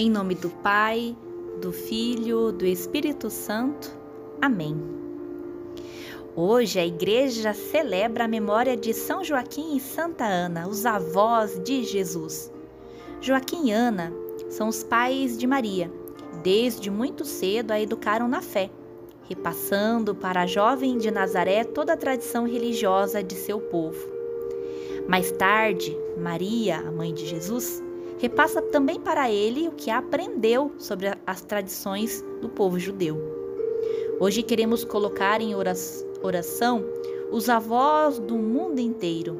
Em nome do Pai, do Filho, do Espírito Santo. Amém. Hoje a igreja celebra a memória de São Joaquim e Santa Ana, os avós de Jesus. Joaquim e Ana são os pais de Maria. Desde muito cedo a educaram na fé, repassando para a jovem de Nazaré toda a tradição religiosa de seu povo. Mais tarde, Maria, a mãe de Jesus, repassa também para ele o que aprendeu sobre as tradições do povo judeu. Hoje queremos colocar em oração os avós do mundo inteiro,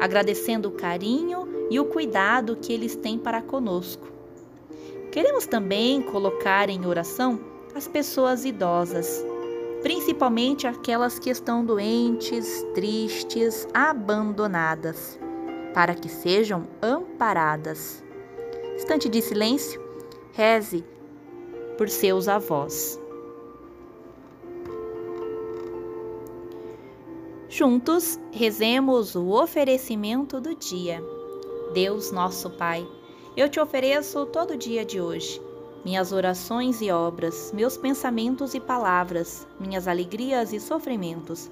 agradecendo o carinho e o cuidado que eles têm para conosco. Queremos também colocar em oração as pessoas idosas, principalmente aquelas que estão doentes, tristes, abandonadas, para que sejam amparadas. Instante de silêncio, reze por seus avós. Juntos, rezemos o oferecimento do dia. Deus, nosso Pai, eu te ofereço todo o dia de hoje, minhas orações e obras, meus pensamentos e palavras, minhas alegrias e sofrimentos,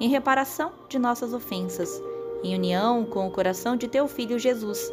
em reparação de nossas ofensas, em união com o coração de teu Filho Jesus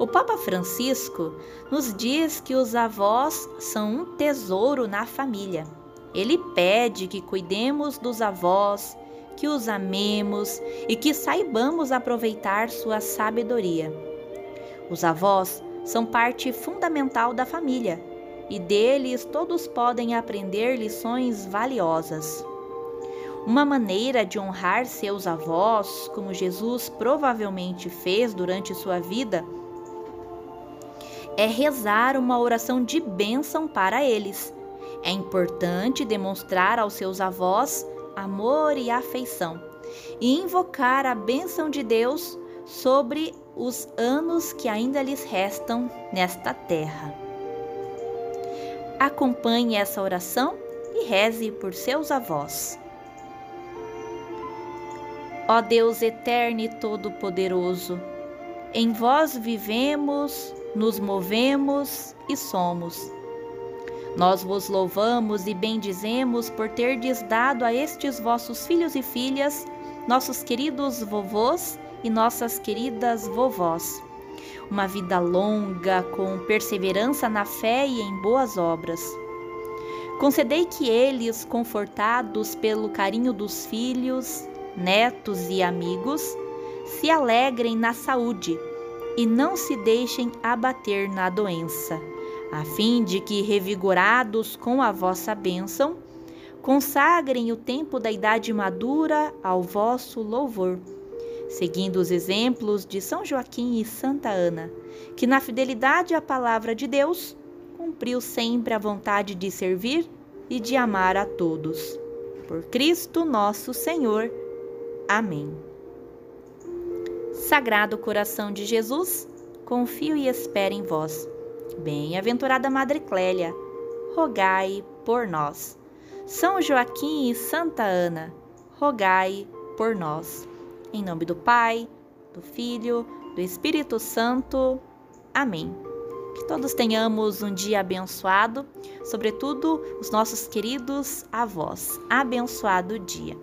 O Papa Francisco nos diz que os avós são um tesouro na família. Ele pede que cuidemos dos avós, que os amemos e que saibamos aproveitar sua sabedoria. Os avós são parte fundamental da família e deles todos podem aprender lições valiosas. Uma maneira de honrar seus avós, como Jesus provavelmente fez durante sua vida, é rezar uma oração de bênção para eles. É importante demonstrar aos seus avós amor e afeição e invocar a bênção de Deus sobre os anos que ainda lhes restam nesta terra. Acompanhe essa oração e reze por seus avós. Ó Deus eterno e todo-poderoso, em vós vivemos nos movemos e somos. Nós vos louvamos e bendizemos por terdes dado a estes vossos filhos e filhas, nossos queridos vovôs e nossas queridas vovós, uma vida longa, com perseverança na fé e em boas obras. Concedei que eles, confortados pelo carinho dos filhos, netos e amigos, se alegrem na saúde e não se deixem abater na doença, a fim de que, revigorados com a vossa bênção, consagrem o tempo da idade madura ao vosso louvor, seguindo os exemplos de São Joaquim e Santa Ana, que na fidelidade à palavra de Deus cumpriu sempre a vontade de servir e de amar a todos. Por Cristo nosso Senhor. Amém. Sagrado coração de Jesus, confio e espero em vós. Bem-aventurada Madre Clélia, rogai por nós. São Joaquim e Santa Ana, rogai por nós. Em nome do Pai, do Filho, do Espírito Santo. Amém. Que todos tenhamos um dia abençoado, sobretudo os nossos queridos avós. Abençoado dia.